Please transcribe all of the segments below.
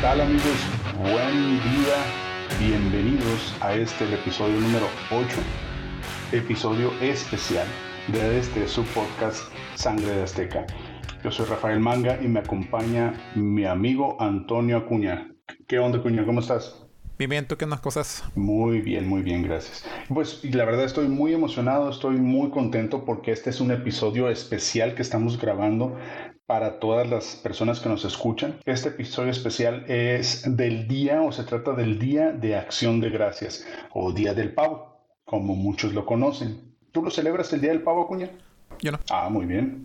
tal amigos? Buen día, bienvenidos a este episodio número 8, episodio especial de este su podcast Sangre de Azteca. Yo soy Rafael Manga y me acompaña mi amigo Antonio Acuña. ¿Qué onda Acuña? ¿Cómo estás? Bien, bien, ¿tú qué más cosas? Muy bien, muy bien, gracias. Pues la verdad estoy muy emocionado, estoy muy contento porque este es un episodio especial que estamos grabando para todas las personas que nos escuchan. Este episodio especial es del día o se trata del Día de Acción de Gracias o Día del Pavo, como muchos lo conocen. ¿Tú lo celebras el Día del Pavo, Cuña? Yo no. Ah, muy bien.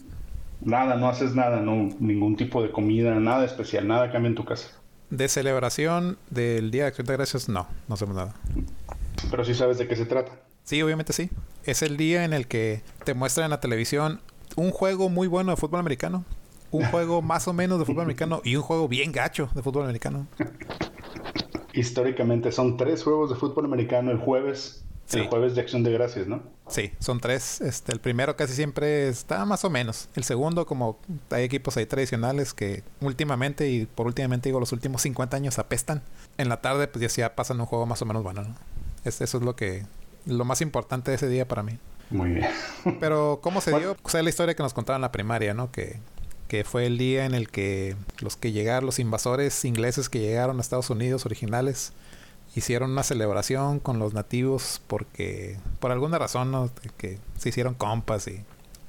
Nada, no haces nada, no, ningún tipo de comida, nada especial, nada cambia en tu casa. De celebración del Día de Acción de Gracias, no, no hacemos nada. Pero sí sabes de qué se trata. Sí, obviamente sí. Es el día en el que te muestran en la televisión un juego muy bueno de fútbol americano, un juego más o menos de fútbol americano y un juego bien gacho de fútbol americano. Históricamente son tres juegos de fútbol americano el jueves. El jueves de acción de gracias, ¿no? Sí, son tres. Este, el primero casi siempre está más o menos. El segundo, como hay equipos ahí tradicionales que últimamente, y por últimamente digo los últimos 50 años apestan. En la tarde, pues ya pasan un juego más o menos bueno, ¿no? eso es lo que, lo más importante de ese día para mí. Muy bien. Pero, ¿cómo se dio? O sea, la historia que nos contaban en la primaria, ¿no? Que que fue el día en el que los que llegaron, los invasores ingleses que llegaron a Estados Unidos originales, hicieron una celebración con los nativos porque por alguna razón ¿no? que se hicieron compas y,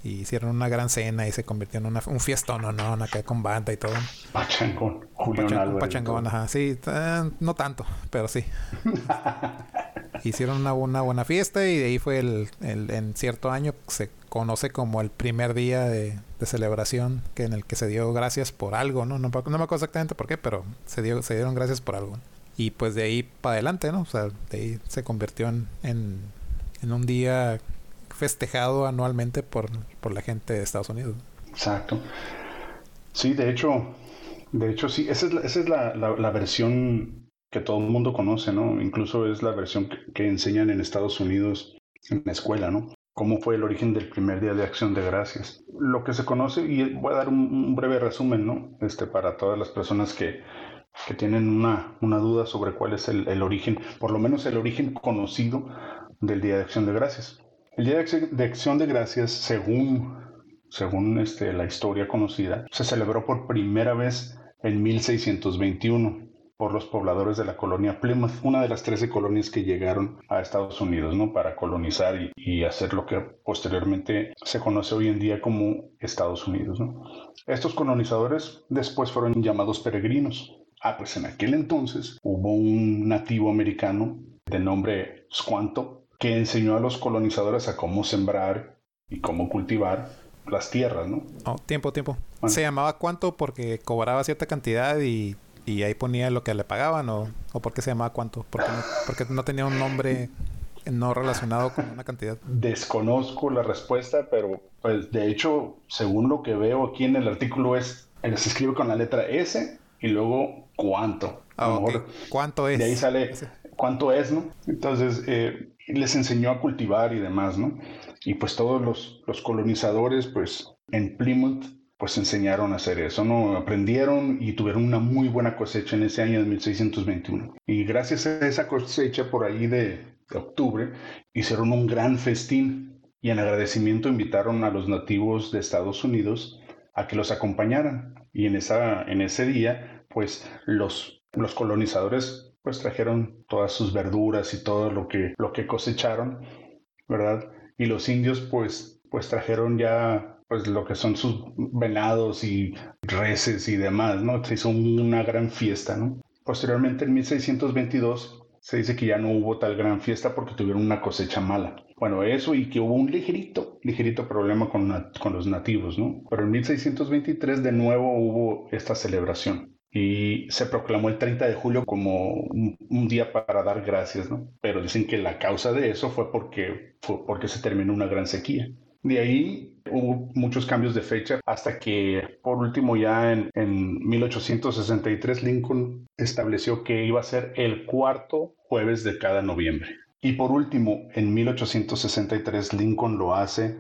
hicieron una gran cena y se convirtió en una, un fiestón no no acá con banda y todo pachangón Julián pachangón ajá sí eh, no tanto pero sí hicieron una, una, buena fiesta y de ahí fue el, el, en cierto año se conoce como el primer día de, celebración que en el que se dio gracias por algo, ¿no? No, me acuerdo exactamente por qué, pero se dio se dieron gracias por algo. Y pues de ahí para adelante, ¿no? O sea, de ahí se convirtió en, en, un día festejado anualmente por, por la gente de Estados Unidos. Exacto. Sí, de hecho, de hecho sí, esa es la, esa es la, la versión que todo el mundo conoce, ¿no? Incluso es la versión que, enseñan en Estados Unidos en la escuela, ¿no? Cómo fue el origen del primer día de acción de gracias. Lo que se conoce, y voy a dar un, breve resumen, ¿no? Este, para todas las personas que, que tienen una, una, duda sobre cuál es el, el, origen, por lo menos el origen conocido del Día de Acción de Gracias. El Día de Acción de Gracias, según, según este, la historia conocida, se celebró por primera vez en 1621 por los pobladores de la colonia Plymouth, una de las 13 colonias que llegaron a Estados Unidos, ¿no? Para colonizar y, hacer lo que posteriormente se conoce hoy en día como Estados Unidos. Estos colonizadores después fueron llamados peregrinos. Ah, pues en aquel entonces hubo un nativo americano de nombre Squanto que enseñó a los colonizadores a cómo sembrar y cómo cultivar las tierras, ¿no? Oh, tiempo, tiempo. Se llamaba cuánto porque cobraba cierta cantidad y y ahí ponía lo que le pagaban o, o por qué se llamaba cuánto, porque no, porque no tenía un nombre no relacionado con una cantidad. Desconozco la respuesta, pero pues de hecho, según lo que veo aquí en el artículo es, eh, se escribe con la letra S y luego cuánto. Ah, ¿Cuánto es? De ahí sale cuánto es, ¿no? Entonces, eh, les enseñó a cultivar y demás, ¿no? Y pues todos los, los colonizadores, pues en Plymouth pues enseñaron a hacer eso, ¿no? Aprendieron y tuvieron una muy buena cosecha en ese año de 1621. Y gracias a esa cosecha por ahí de, octubre, hicieron un gran festín y en agradecimiento invitaron a los nativos de Estados Unidos a que los acompañaran. Y en, esa, en ese día, pues los, los colonizadores pues trajeron todas sus verduras y todo lo que, lo que cosecharon, ¿verdad? Y los indios pues, pues trajeron ya pues lo que son sus venados y reses y demás, ¿no? Se hizo una gran fiesta, ¿no? Posteriormente, en 1622, se dice que ya no hubo tal gran fiesta porque tuvieron una cosecha mala. Bueno, eso y que hubo un ligerito, ligerito problema con, con los nativos, ¿no? Pero en 1623 de nuevo hubo esta celebración y se proclamó el 30 de julio como un, un, día para dar gracias, ¿no? Pero dicen que la causa de eso fue porque, fue porque se terminó una gran sequía. De ahí hubo muchos cambios de fecha hasta que por último ya en, 1863 Lincoln estableció que iba a ser el cuarto jueves de cada noviembre. Y por último, en 1863 Lincoln lo hace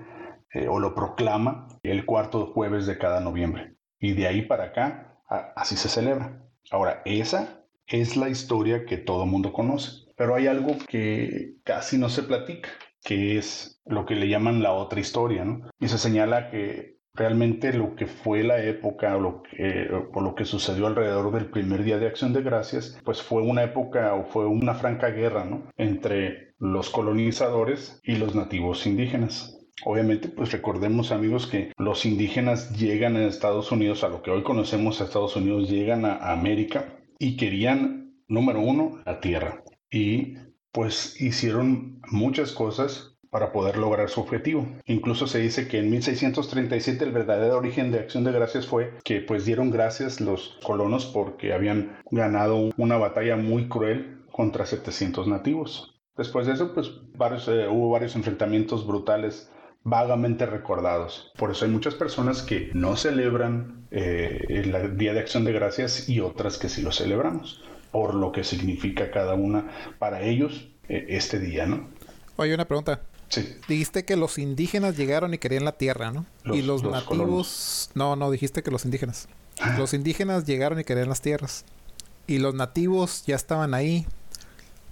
eh, o lo proclama el cuarto jueves de cada noviembre. Y de ahí para acá, así se celebra. Ahora, esa es la historia que todo mundo conoce, pero hay algo que casi no se platica, que es lo que le llaman la otra historia, ¿no? Y se señala que realmente lo que fue la época o lo que, lo que sucedió alrededor del primer día de acción de gracias, pues fue una época o fue una franca guerra, ¿no? Entre los colonizadores y los nativos indígenas. Obviamente, pues recordemos amigos que los indígenas llegan a Estados Unidos, a lo que hoy conocemos a Estados Unidos, llegan a América y querían, número uno, la tierra. Y pues hicieron muchas cosas para poder lograr su objetivo. Incluso se dice que en 1637 el verdadero origen de Acción de Gracias fue que pues dieron gracias los colonos porque habían ganado una batalla muy cruel contra 700 nativos. Después de eso, pues varios, eh, hubo varios enfrentamientos brutales vagamente recordados. Por eso hay muchas personas que no celebran eh, el Día de Acción de Gracias y otras que sí lo celebramos, por lo que significa cada una para ellos eh, este día, ¿no? Oye, una pregunta. Sí. Dijiste que los indígenas llegaron y querían la tierra, ¿no? y los, nativos... No, no, dijiste que los indígenas. Ah. Los indígenas llegaron y querían las tierras. Y los nativos ya estaban ahí.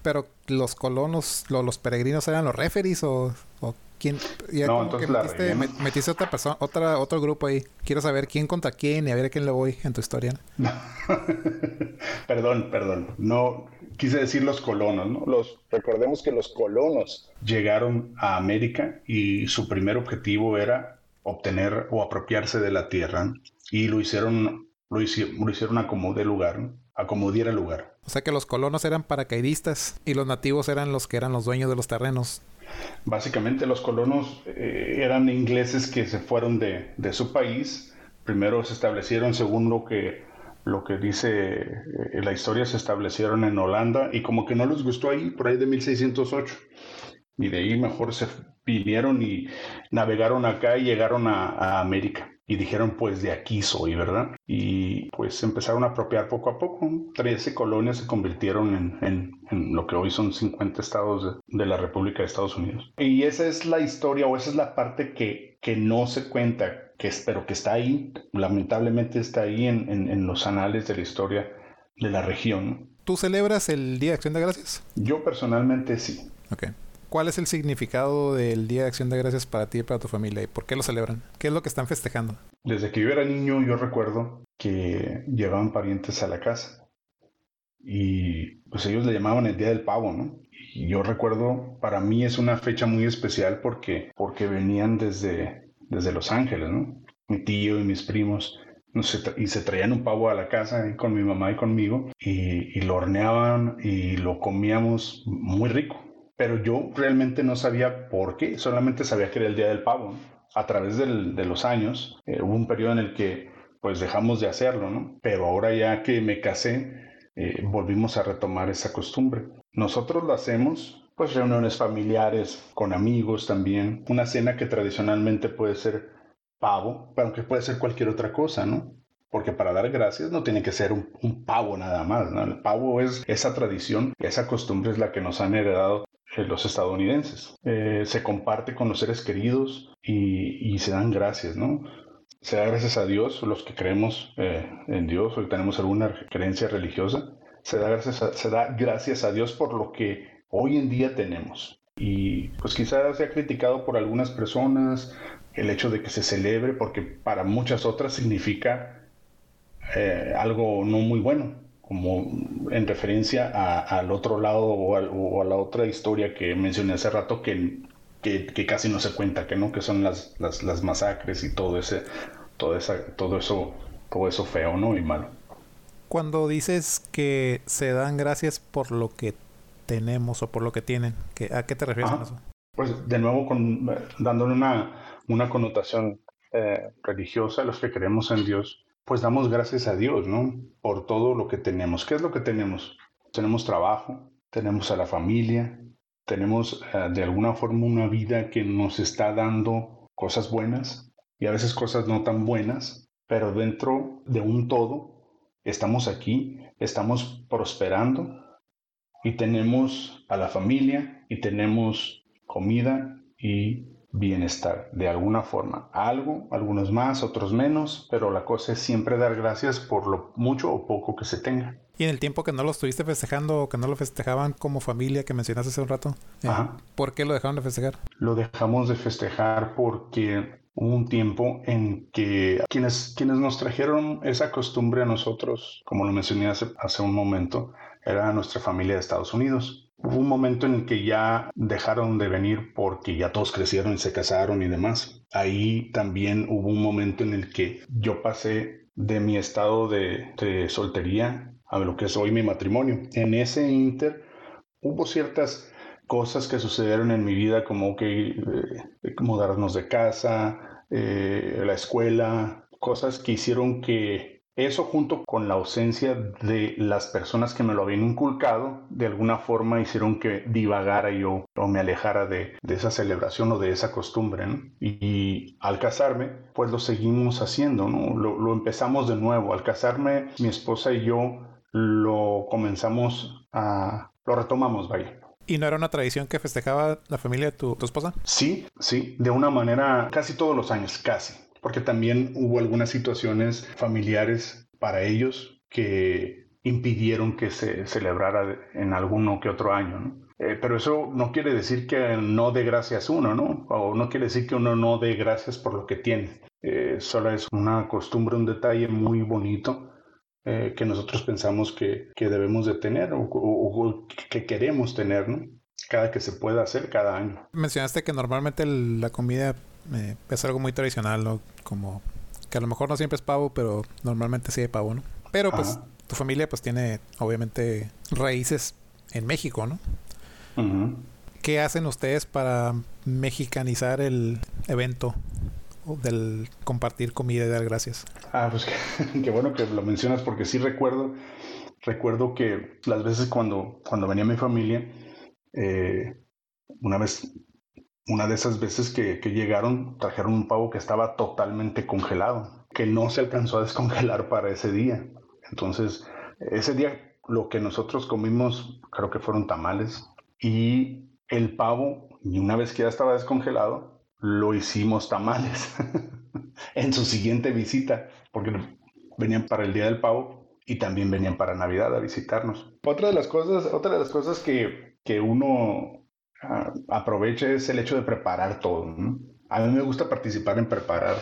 Pero los colonos, los peregrinos eran los referees o, o ¿Quién? Ya no, entonces metiste, metiste, otra persona, otra, otro grupo ahí. Quiero saber quién contra quién y a ver a quién le voy en tu historia. perdón, perdón. No quise decir los colonos, ¿no? Los, recordemos que los colonos llegaron a América y su primer objetivo era obtener o apropiarse de la tierra y lo hicieron, lo hicieron, lo hicieron a como de lugar, ¿no? a como diera lugar. O sea que los colonos eran paracaidistas y los nativos eran los que eran los dueños de los terrenos. Básicamente los colonos eh, eran ingleses que se fueron de, de, su país. Primero se establecieron, según lo que, lo que dice eh, la historia, se establecieron en Holanda y como que no les gustó ahí, por ahí de 1608. Y de ahí mejor se vinieron y navegaron acá y llegaron a, a América y dijeron pues de aquí soy, ¿verdad? Y pues empezaron a apropiar poco a poco. Trece colonias se convirtieron en, en, lo que hoy son 50 estados de, la República de Estados Unidos. Y esa es la historia o esa es la parte que, que no se cuenta, que pero que está ahí, lamentablemente está ahí en, en los anales de la historia de la región. ¿Tú celebras el Día de Acción de Gracias? Yo personalmente sí. Ok. ¿Cuál es el significado del Día de Acción de Gracias para ti y para tu familia? ¿Y por qué lo celebran? ¿Qué es lo que están festejando? Desde que yo era niño yo recuerdo que llevaban parientes a la casa y pues ellos le llamaban el Día del Pavo, ¿no? Y yo recuerdo, para mí es una fecha muy especial porque, porque venían desde, desde Los Ángeles, ¿no? Mi tío y mis primos y se traían un pavo a la casa con mi mamá y conmigo y, y, lo horneaban y lo comíamos muy rico pero yo realmente no sabía por qué, solamente sabía que era el Día del Pavo. A través de los años eh, hubo un periodo en el que pues dejamos de hacerlo, ¿no? Pero ahora ya que me casé, eh, volvimos a retomar esa costumbre. Nosotros lo hacemos, pues reuniones familiares, con amigos también, una cena que tradicionalmente puede ser pavo, pero que puede ser cualquier otra cosa, ¿no? Porque para dar gracias no tiene que ser un, un, pavo nada más, ¿no? El pavo es esa tradición, esa costumbre es la que nos han heredado los estadounidenses. Eh, se comparte con los seres queridos y, se dan gracias, ¿no? Se da gracias a Dios, los que creemos eh, en Dios o que tenemos alguna creencia religiosa, se da, gracias a, se da gracias a Dios por lo que hoy en día tenemos. Y pues quizás sea criticado por algunas personas el hecho de que se celebre, porque para muchas otras significa eh, algo no muy bueno como en referencia al otro lado o, a la otra historia que mencioné hace rato que, que, casi no se cuenta, que no, que son las, las, masacres y todo ese, todo esa, todo eso, todo eso feo, ¿no? Y malo. Cuando dices que se dan gracias por lo que tenemos o por lo que tienen, ¿a qué te refieres con eso? Pues de nuevo con, dándole una, una connotación eh, religiosa, los que creemos en Dios, pues damos gracias a Dios, ¿no? Por todo lo que tenemos. ¿Qué es lo que tenemos? Tenemos trabajo, tenemos a la familia, tenemos eh, de alguna forma una vida que nos está dando cosas buenas y a veces cosas no tan buenas, pero dentro de un todo estamos aquí, estamos prosperando y tenemos a la familia y tenemos comida y bienestar de alguna forma. Algo, algunos más, otros menos, pero la cosa es siempre dar gracias por lo mucho o poco que se tenga. Y en el tiempo que no lo estuviste festejando o que no lo festejaban como familia que mencionaste hace un rato, eh, ¿por qué lo dejaron de festejar? Lo dejamos de festejar porque hubo un tiempo en que quienes, quienes nos trajeron esa costumbre a nosotros, como lo mencioné hace, hace un momento, era nuestra familia de Estados Unidos. Hubo un momento en el que ya dejaron de venir porque ya todos crecieron y se casaron y demás. Ahí también hubo un momento en el que yo pasé de mi estado de, soltería a lo que es hoy mi matrimonio. En ese inter hubo ciertas cosas que sucedieron en mi vida como que eh, mudarnos de casa, eh, la escuela, cosas que hicieron que eso junto con la ausencia de las personas que me lo habían inculcado, de alguna forma hicieron que divagara yo o me alejara de, esa celebración o de esa costumbre. Y, al casarme, pues lo seguimos haciendo, ¿no? Lo, empezamos de nuevo. Al casarme, mi esposa y yo lo comenzamos a... lo retomamos, vaya. ¿Y no era una tradición que festejaba la familia de tu, tu esposa? Sí, sí, de una manera casi todos los años, casi porque también hubo algunas situaciones familiares para ellos que impidieron que se celebrara en alguno que otro año. Eh, pero eso no quiere decir que no dé gracias uno, ¿no? O no quiere decir que uno no dé gracias por lo que tiene. Eh, solo es una costumbre, un detalle muy bonito eh, que nosotros pensamos que, que debemos de tener o, que queremos tener, ¿no? Cada que se pueda hacer cada año. Mencionaste que normalmente la comida es algo muy tradicional, ¿no? Como que a lo mejor no siempre es pavo, pero normalmente sí hay pavo, ¿no? Pero pues tu familia pues tiene obviamente raíces en México, ¿no? ¿Qué hacen ustedes para mexicanizar el evento del compartir comida y dar gracias? Ah, pues qué, bueno que lo mencionas porque sí recuerdo, recuerdo que las veces cuando, cuando venía mi familia, eh, una vez una de esas veces que, llegaron, trajeron un pavo que estaba totalmente congelado, que no se alcanzó a descongelar para ese día. Entonces, ese día lo que nosotros comimos, creo que fueron tamales, y el pavo, y una vez que ya estaba descongelado, lo hicimos tamales en su siguiente visita, porque venían para el día del pavo y también venían para Navidad a visitarnos. Otra de las cosas, otra de las cosas que, que uno aproveche es el hecho de preparar todo. A mí me gusta participar en preparar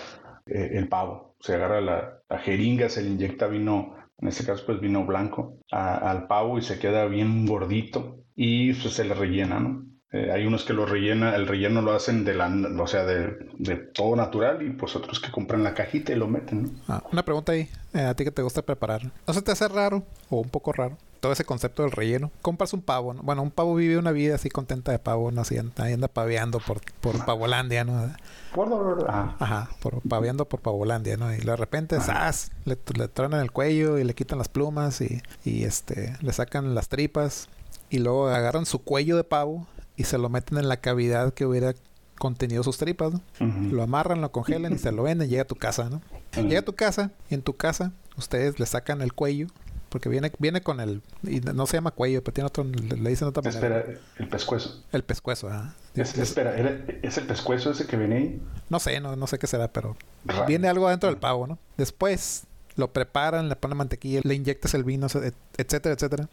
eh, el pavo. Se agarra la, jeringa, se le inyecta vino, en este caso pues vino blanco, al pavo y se queda bien gordito y pues, se le rellena, ¿no? Eh, hay unos que lo rellena, el relleno lo hacen de la, o sea, de, todo natural y pues otros que compran la cajita y lo meten. Ah, una pregunta ahí, eh, a ti que te gusta preparar, ¿no se te hace raro o un poco raro todo ese concepto del relleno? Compras un pavo, ¿no? bueno, un pavo vive una vida así contenta de pavo, ¿no? Así anda, anda paveando por, por Pavolandia, ¿no? Por, Ajá, por paveando por Pavolandia, ¿no? Y de repente, ¡zas! Le, le tronan el cuello y le quitan las plumas y, y este, le sacan las tripas y luego agarran su cuello de pavo y se lo meten en la cavidad que hubiera contenido sus tripas, Lo amarran, lo congelan y se lo venden, llega a tu casa, ¿no? Llega a tu casa y en tu casa ustedes le sacan el cuello porque viene viene con el y no se llama cuello, pero tiene otro le, dicen otra manera. Espera, el pescuezo. El pescuezo, ah. espera, ¿es el pescuezo ese que viene ahí? No sé, no, no sé qué será, pero viene algo adentro del pavo, ¿no? Después lo preparan, le ponen mantequilla, le inyectas el vino, etcétera, etcétera.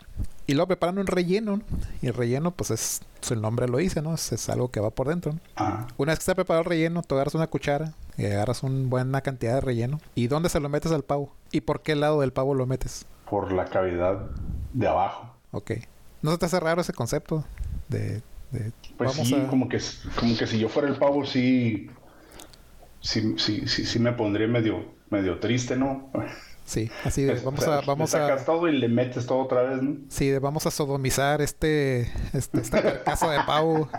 Y luego preparan un relleno, Y el relleno, pues es, el nombre lo dice, ¿no? Es, algo que va por dentro, ah. Una vez que está preparado el relleno, tú agarras una cuchara y agarras una buena cantidad de relleno. ¿Y dónde se lo metes al pavo? ¿Y por qué lado del pavo lo metes? Por la cavidad de abajo. Ok. ¿No se te hace raro ese concepto? De, pues sí, como, que, como que si yo fuera el pavo, sí, sí, sí, sí, sí me pondría medio medio triste, ¿no? Sí, así de, vamos a, vamos le sacas todo y le metes todo otra vez, ¿no? Sí, de, vamos a sodomizar este, este esta carcasa de pavo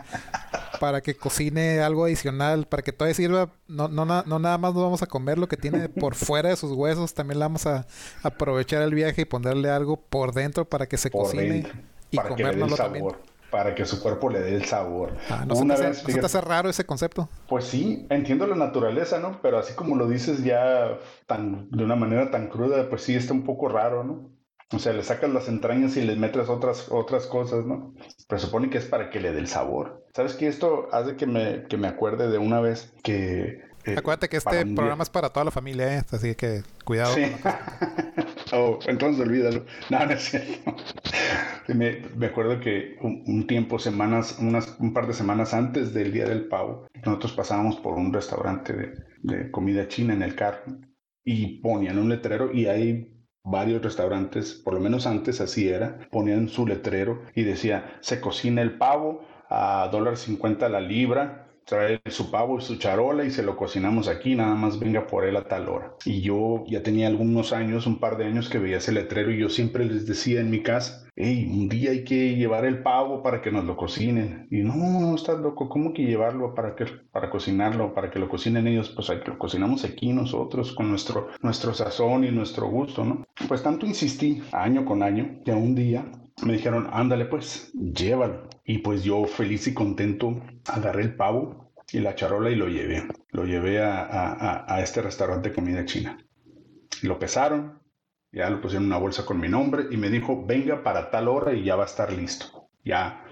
para que cocine algo adicional, para que todavía sirva, no, no, no nada más nos vamos a comer lo que tiene por fuera de sus huesos, también le vamos a aprovechar el viaje y ponerle algo por dentro para que se cocine y comérnoslo también para que su cuerpo le dé el sabor. Ah, ¿no Una vez, te hace raro ese concepto? Pues sí, entiendo la naturaleza, ¿no? Pero así como lo dices ya tan, de una manera tan cruda, pues sí está un poco raro, ¿no? O sea, le sacas las entrañas y le metes otras, otras cosas, ¿no? Pero supone que es para que le dé el sabor. ¿Sabes qué? Esto hace que me, que me acuerde de una vez que... Eh, Acuérdate que este programa es para toda la familia, ¿eh? Así que cuidado. Sí. oh, entonces olvídalo. No, no es cierto. me, me, acuerdo que un, tiempo, semanas, unas, un par de semanas antes del Día del Pavo, nosotros pasábamos por un restaurante de, de comida china en el carro y ponían un letrero y hay varios restaurantes, por lo menos antes así era, ponían su letrero y decía, se cocina el pavo a dólar cincuenta la libra, trae su pavo y su charola y se lo cocinamos aquí, nada más venga por él a tal hora. Y yo ya tenía algunos años, un par de años que veía ese letrero y yo siempre les decía en mi casa, hey, un día hay que llevar el pavo para que nos lo cocinen. Y no, no, estás loco, ¿cómo que llevarlo para que para cocinarlo, para que lo cocinen ellos? Pues hay lo cocinamos aquí nosotros con nuestro, nuestro sazón y nuestro gusto, ¿no? Pues tanto insistí año con año que un día me dijeron, ándale pues, llévalo. Y pues yo feliz y contento agarré el pavo y la charola y lo llevé. Lo llevé a, a, este restaurante de comida china. Lo pesaron, ya lo pusieron en una bolsa con mi nombre y me dijo, venga para tal hora y ya va a estar listo. Ya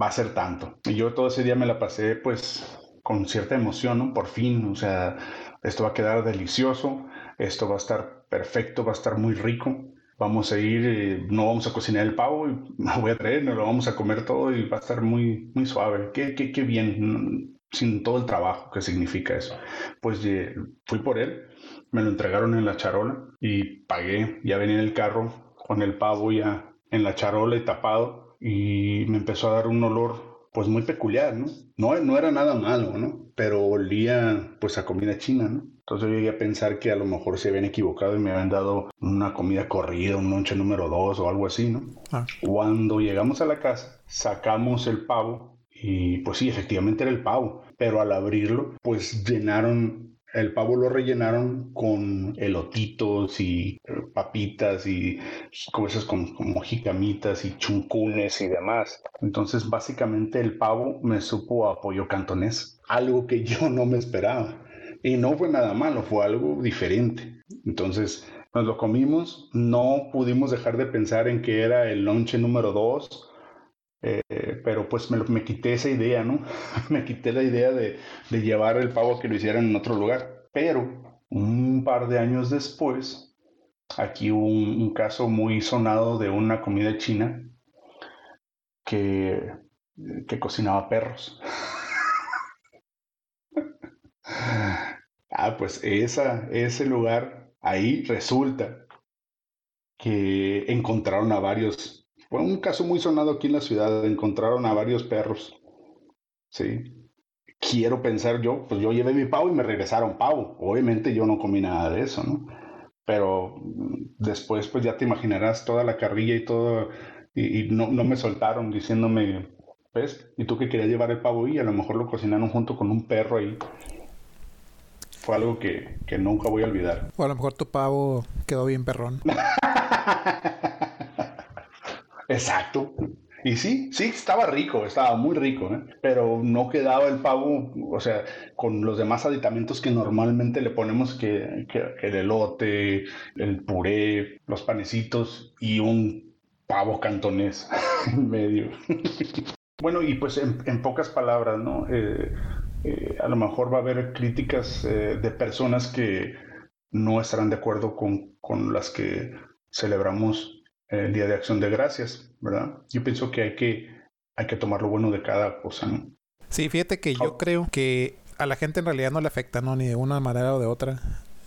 va a ser tanto. Y yo todo ese día me la pasé pues con cierta emoción, ¿no? Por fin, o sea, esto va a quedar delicioso, esto va a estar perfecto, va a estar muy rico vamos a ir, eh, no vamos a cocinar el pavo, y lo voy a traer, no lo vamos a comer todo y va a estar muy, muy suave. Qué, qué, qué bien, sin todo el trabajo que significa eso. Pues eh, fui por él, me lo entregaron en la charola y pagué, ya venía en el carro con el pavo ya en la charola y tapado y me empezó a dar un olor pues muy peculiar, ¿no? No, no era nada malo, ¿no? Pero olía pues a comida china, ¿no? Entonces yo llegué a pensar que a lo mejor se habían equivocado y me habían dado una comida corrida, un lonche número dos o algo así, ¿no? Ah. Cuando llegamos a la casa, sacamos el pavo y pues sí, efectivamente era el pavo, pero al abrirlo, pues llenaron el pavo lo rellenaron con elotitos y papitas y cosas como, como jicamitas y chuncunes y demás. Entonces, básicamente el pavo me supo a pollo cantonés, algo que yo no me esperaba. Y no fue nada malo, fue algo diferente. Entonces nos lo comimos, no pudimos dejar de pensar en que era el lonche número dos, eh, pero pues me, me, quité esa idea, ¿no? me quité la idea de, de llevar el pavo que lo hicieran en otro lugar. Pero un par de años después, aquí hubo un, un caso muy sonado de una comida china que, que cocinaba perros. Ah, pues esa, ese lugar, ahí resulta que encontraron a varios, fue un caso muy sonado aquí en la ciudad, encontraron a varios perros, ¿sí? Quiero pensar yo, pues yo llevé mi pavo y me regresaron pavo, obviamente yo no comí nada de eso, ¿no? Pero después, pues ya te imaginarás toda la carrilla y todo, y, no, no me soltaron diciéndome, ¿ves? ¿Y tú que querías llevar el pavo y a lo mejor lo cocinaron junto con un perro ahí fue algo que, nunca voy a olvidar. O a lo mejor tu pavo quedó bien perrón. Exacto. Y sí, sí, estaba rico, estaba muy rico, ¿eh? pero no quedaba el pavo, o sea, con los demás aditamentos que normalmente le ponemos, que, el elote, el puré, los panecitos y un pavo cantonés en medio. bueno, y pues en, pocas palabras, ¿no? Eh, eh, a lo mejor va a haber críticas eh, de personas que no estarán de acuerdo con, con, las que celebramos el Día de Acción de Gracias, ¿verdad? Yo pienso que hay que, hay que tomar lo bueno de cada cosa, ¿no? Sí, fíjate que yo creo que a la gente en realidad no le afecta, ¿no? Ni de una manera o de otra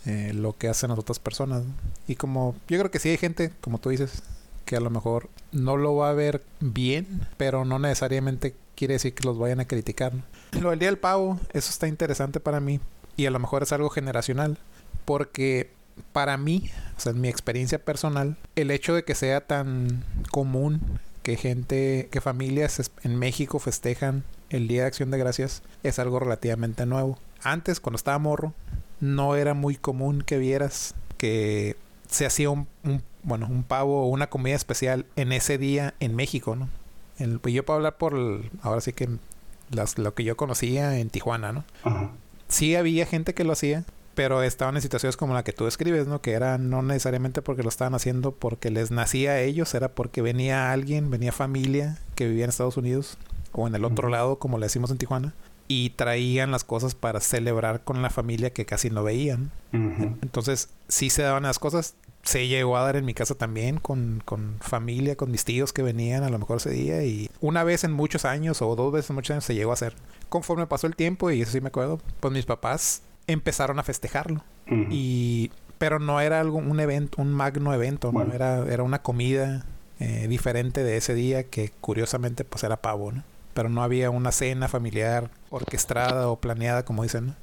eh, lo que hacen las otras personas. Y como yo creo que sí hay gente, como tú dices, que a lo mejor no lo va a ver bien, pero no necesariamente quiere decir que los vayan a criticar. Lo del Día del Pavo, eso está interesante para mí y a lo mejor es algo generacional porque para mí, o sea, en mi experiencia personal, el hecho de que sea tan común que gente, que familias en México festejan el Día de Acción de Gracias es algo relativamente nuevo. Antes, cuando estaba morro, no era muy común que vieras que se hacía un, bueno, un pavo o una comida especial en ese día en México, ¿no? El, pues yo puedo hablar por, ahora sí que las, lo que yo conocía en Tijuana, ¿no? Sí había gente que lo hacía, pero estaban en situaciones como la que tú describes, ¿no? Que era no necesariamente porque lo estaban haciendo porque les nacía a ellos, era porque venía alguien, venía familia que vivía en Estados Unidos o en el otro lado, como le decimos en Tijuana, y traían las cosas para celebrar con la familia que casi no veían. Entonces, sí se daban las cosas. Se llegó a dar en mi casa también con, con, familia, con mis tíos que venían a lo mejor ese día y una vez en muchos años o dos veces en muchos años se llegó a hacer. Conforme pasó el tiempo, y eso sí me acuerdo, pues mis papás empezaron a festejarlo. Y pero no era algo un evento, un magno evento, ¿no? Era, era una comida eh, diferente de ese día que curiosamente pues era pavo, ¿no? Pero no había una cena familiar orquestada o planeada como dicen,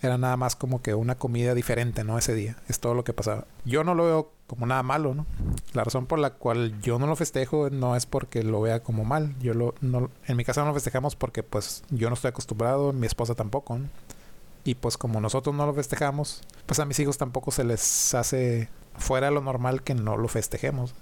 Era nada más como que una comida diferente, ¿no? Ese día. Es todo lo que pasaba. Yo no lo veo como nada malo, ¿no? La razón por la cual yo no lo festejo no es porque lo vea como mal. Yo lo, no, en mi casa no lo festejamos porque pues yo no estoy acostumbrado, mi esposa tampoco, ¿no? Y pues como nosotros no lo festejamos, pues a mis hijos tampoco se les hace fuera lo normal que no lo festejemos.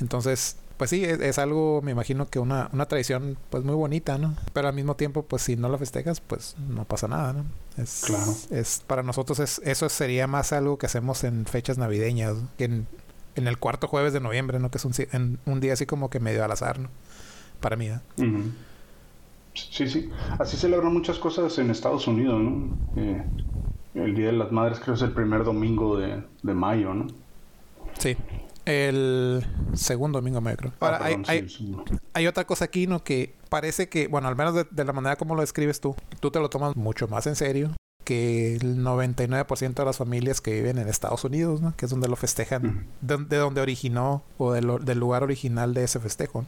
Entonces, pues sí, es, algo, me imagino que una, una tradición pues muy bonita, ¿no? Pero al mismo tiempo, pues si no lo festejas, pues no pasa nada, ¿no? Es, claro. es para nosotros es, eso sería más algo que hacemos en fechas navideñas, que en, en, el cuarto jueves de noviembre, ¿no? Que es un, en, un día así como que medio al azar, ¿no? Para mí, ¿no? Sí, sí. Así celebran muchas cosas en Estados Unidos, ¿no? Eh, el Día de las Madres creo es el primer domingo de, mayo, ¿no? Sí. El segundo domingo de mayo, creo. Ahora, hay, hay, otra cosa aquí, ¿no? Que parece que, bueno, al menos de, la manera como lo describes tú, tú te lo tomas mucho más en serio que el 99% de las familias que viven en Estados Unidos, ¿no? Que es donde lo festejan, de, donde originó o del lugar original de ese festejo.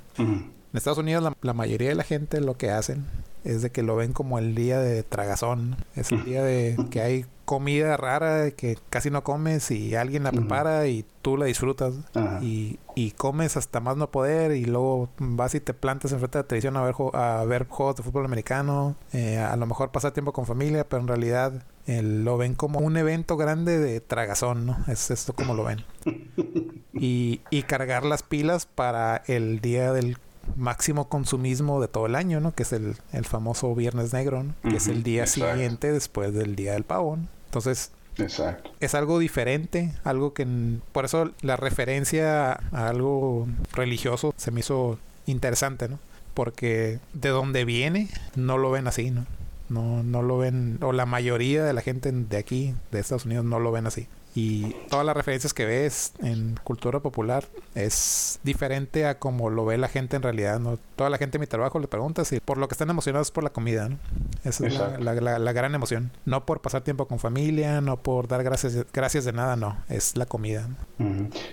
En Estados Unidos la, mayoría de la gente lo que hacen es de que lo ven como el día de tragazón. Es el día de que hay comida rara que casi no comes y alguien la prepara y tú la disfrutas. Y, y, comes hasta más no poder y luego vas y te plantas enfrente de la televisión a ver, a ver juegos de fútbol americano. Eh, a lo mejor pasar tiempo con familia, pero en realidad eh, lo ven como un evento grande de tragazón, ¿no? Es esto como lo ven. Y, y cargar las pilas para el día del máximo consumismo de todo el año, ¿no? Que es el, el famoso Viernes Negro, ¿no? Que es el día siguiente después del Día del Pavo, Entonces, Exacto. Es algo diferente, algo que por eso la referencia a algo religioso se me hizo interesante, ¿no? Porque de donde viene no lo ven así, ¿no? No, no lo ven, o la mayoría de la gente de aquí, de Estados Unidos, no lo ven así. Y todas las referencias que ves en cultura popular es diferente a como lo ve la gente en realidad. ¿no? Toda la gente en mi trabajo le pregunta si por lo que están emocionados es por la comida. ¿no? Esa es la, gran emoción. No por pasar tiempo con familia, no por dar gracias, gracias de nada, no. Es la comida.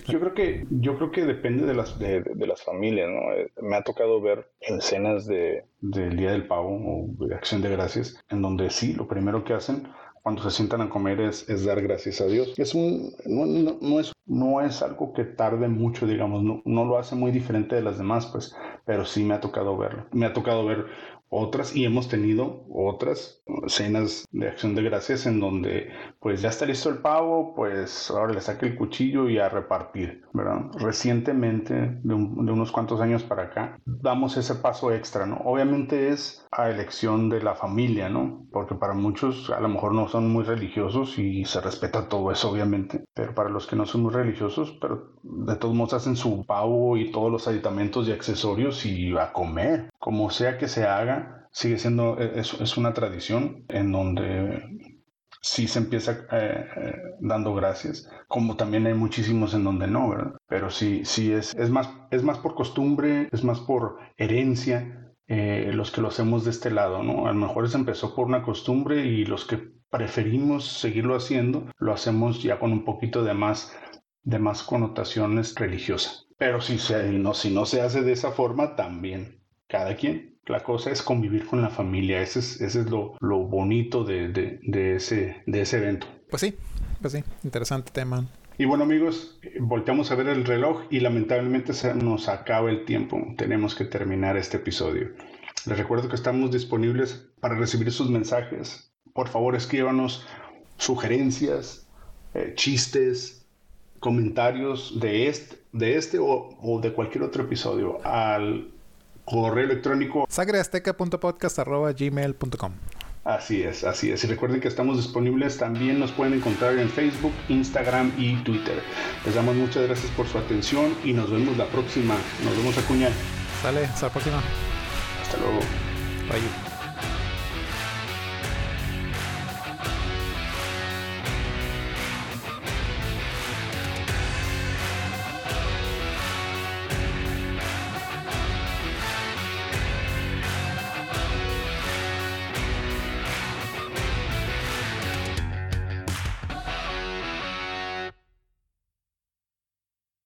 Yo creo que yo creo que depende de las, de, las familias. ¿no? Eh, me ha tocado ver escenas de, del Día del Pavo o de Acción de Gracias en donde sí, lo primero que hacen cuando se sientan a comer es, es dar gracias a Dios. Es un, no, no, es, no es algo que tarde mucho, digamos, no, no lo hace muy diferente de las demás, pues, pero sí me ha tocado verlo. Me ha tocado ver otras y hemos tenido otras cenas de acción de gracias en donde pues ya está listo el pavo, pues ahora le saque el cuchillo y a repartir, ¿verdad? Recientemente, de, unos cuantos años para acá, damos ese paso extra, ¿no? Obviamente es a elección de la familia, ¿no? Porque para muchos a lo mejor no son muy religiosos y se respeta todo eso, obviamente, pero para los que no son muy religiosos, pero de todos modos hacen su pavo y todos los aditamentos y accesorios y a comer, como sea que se haga, sigue siendo, e, es, una tradición en donde sí se empieza eh, eh, dando gracias, como también hay muchísimos en donde no. Pero sí, sí es, es, más, es más por costumbre, es más por herencia eh, los que lo hacemos de este lado, ¿no? A lo mejor se empezó por una costumbre y los que preferimos seguirlo haciendo, lo hacemos ya con un poquito de más, de más connotaciones religiosas. Pero si, se, no, si no se hace de esa forma, también cada quien. La cosa es convivir con la familia. Ese es, ese es lo, lo bonito de, de, ese, de ese evento. Pues sí, pues sí, interesante tema. Y bueno amigos, volteamos a ver el reloj y lamentablemente se nos acaba el tiempo. Tenemos que terminar este episodio. Les recuerdo que estamos disponibles para recibir sus mensajes. Por favor, escríbanos sugerencias, eh, chistes, comentarios de este, de este o, o de cualquier otro episodio al correo electrónico sagreazteca.podcast.gmail.com Así es, así es. Y recuerden que estamos disponibles, también nos pueden encontrar en Facebook, Instagram y Twitter. Les damos muchas gracias por su atención y nos vemos la próxima. Nos vemos a Cuña. Sale, hasta la próxima. Hasta luego. Bye.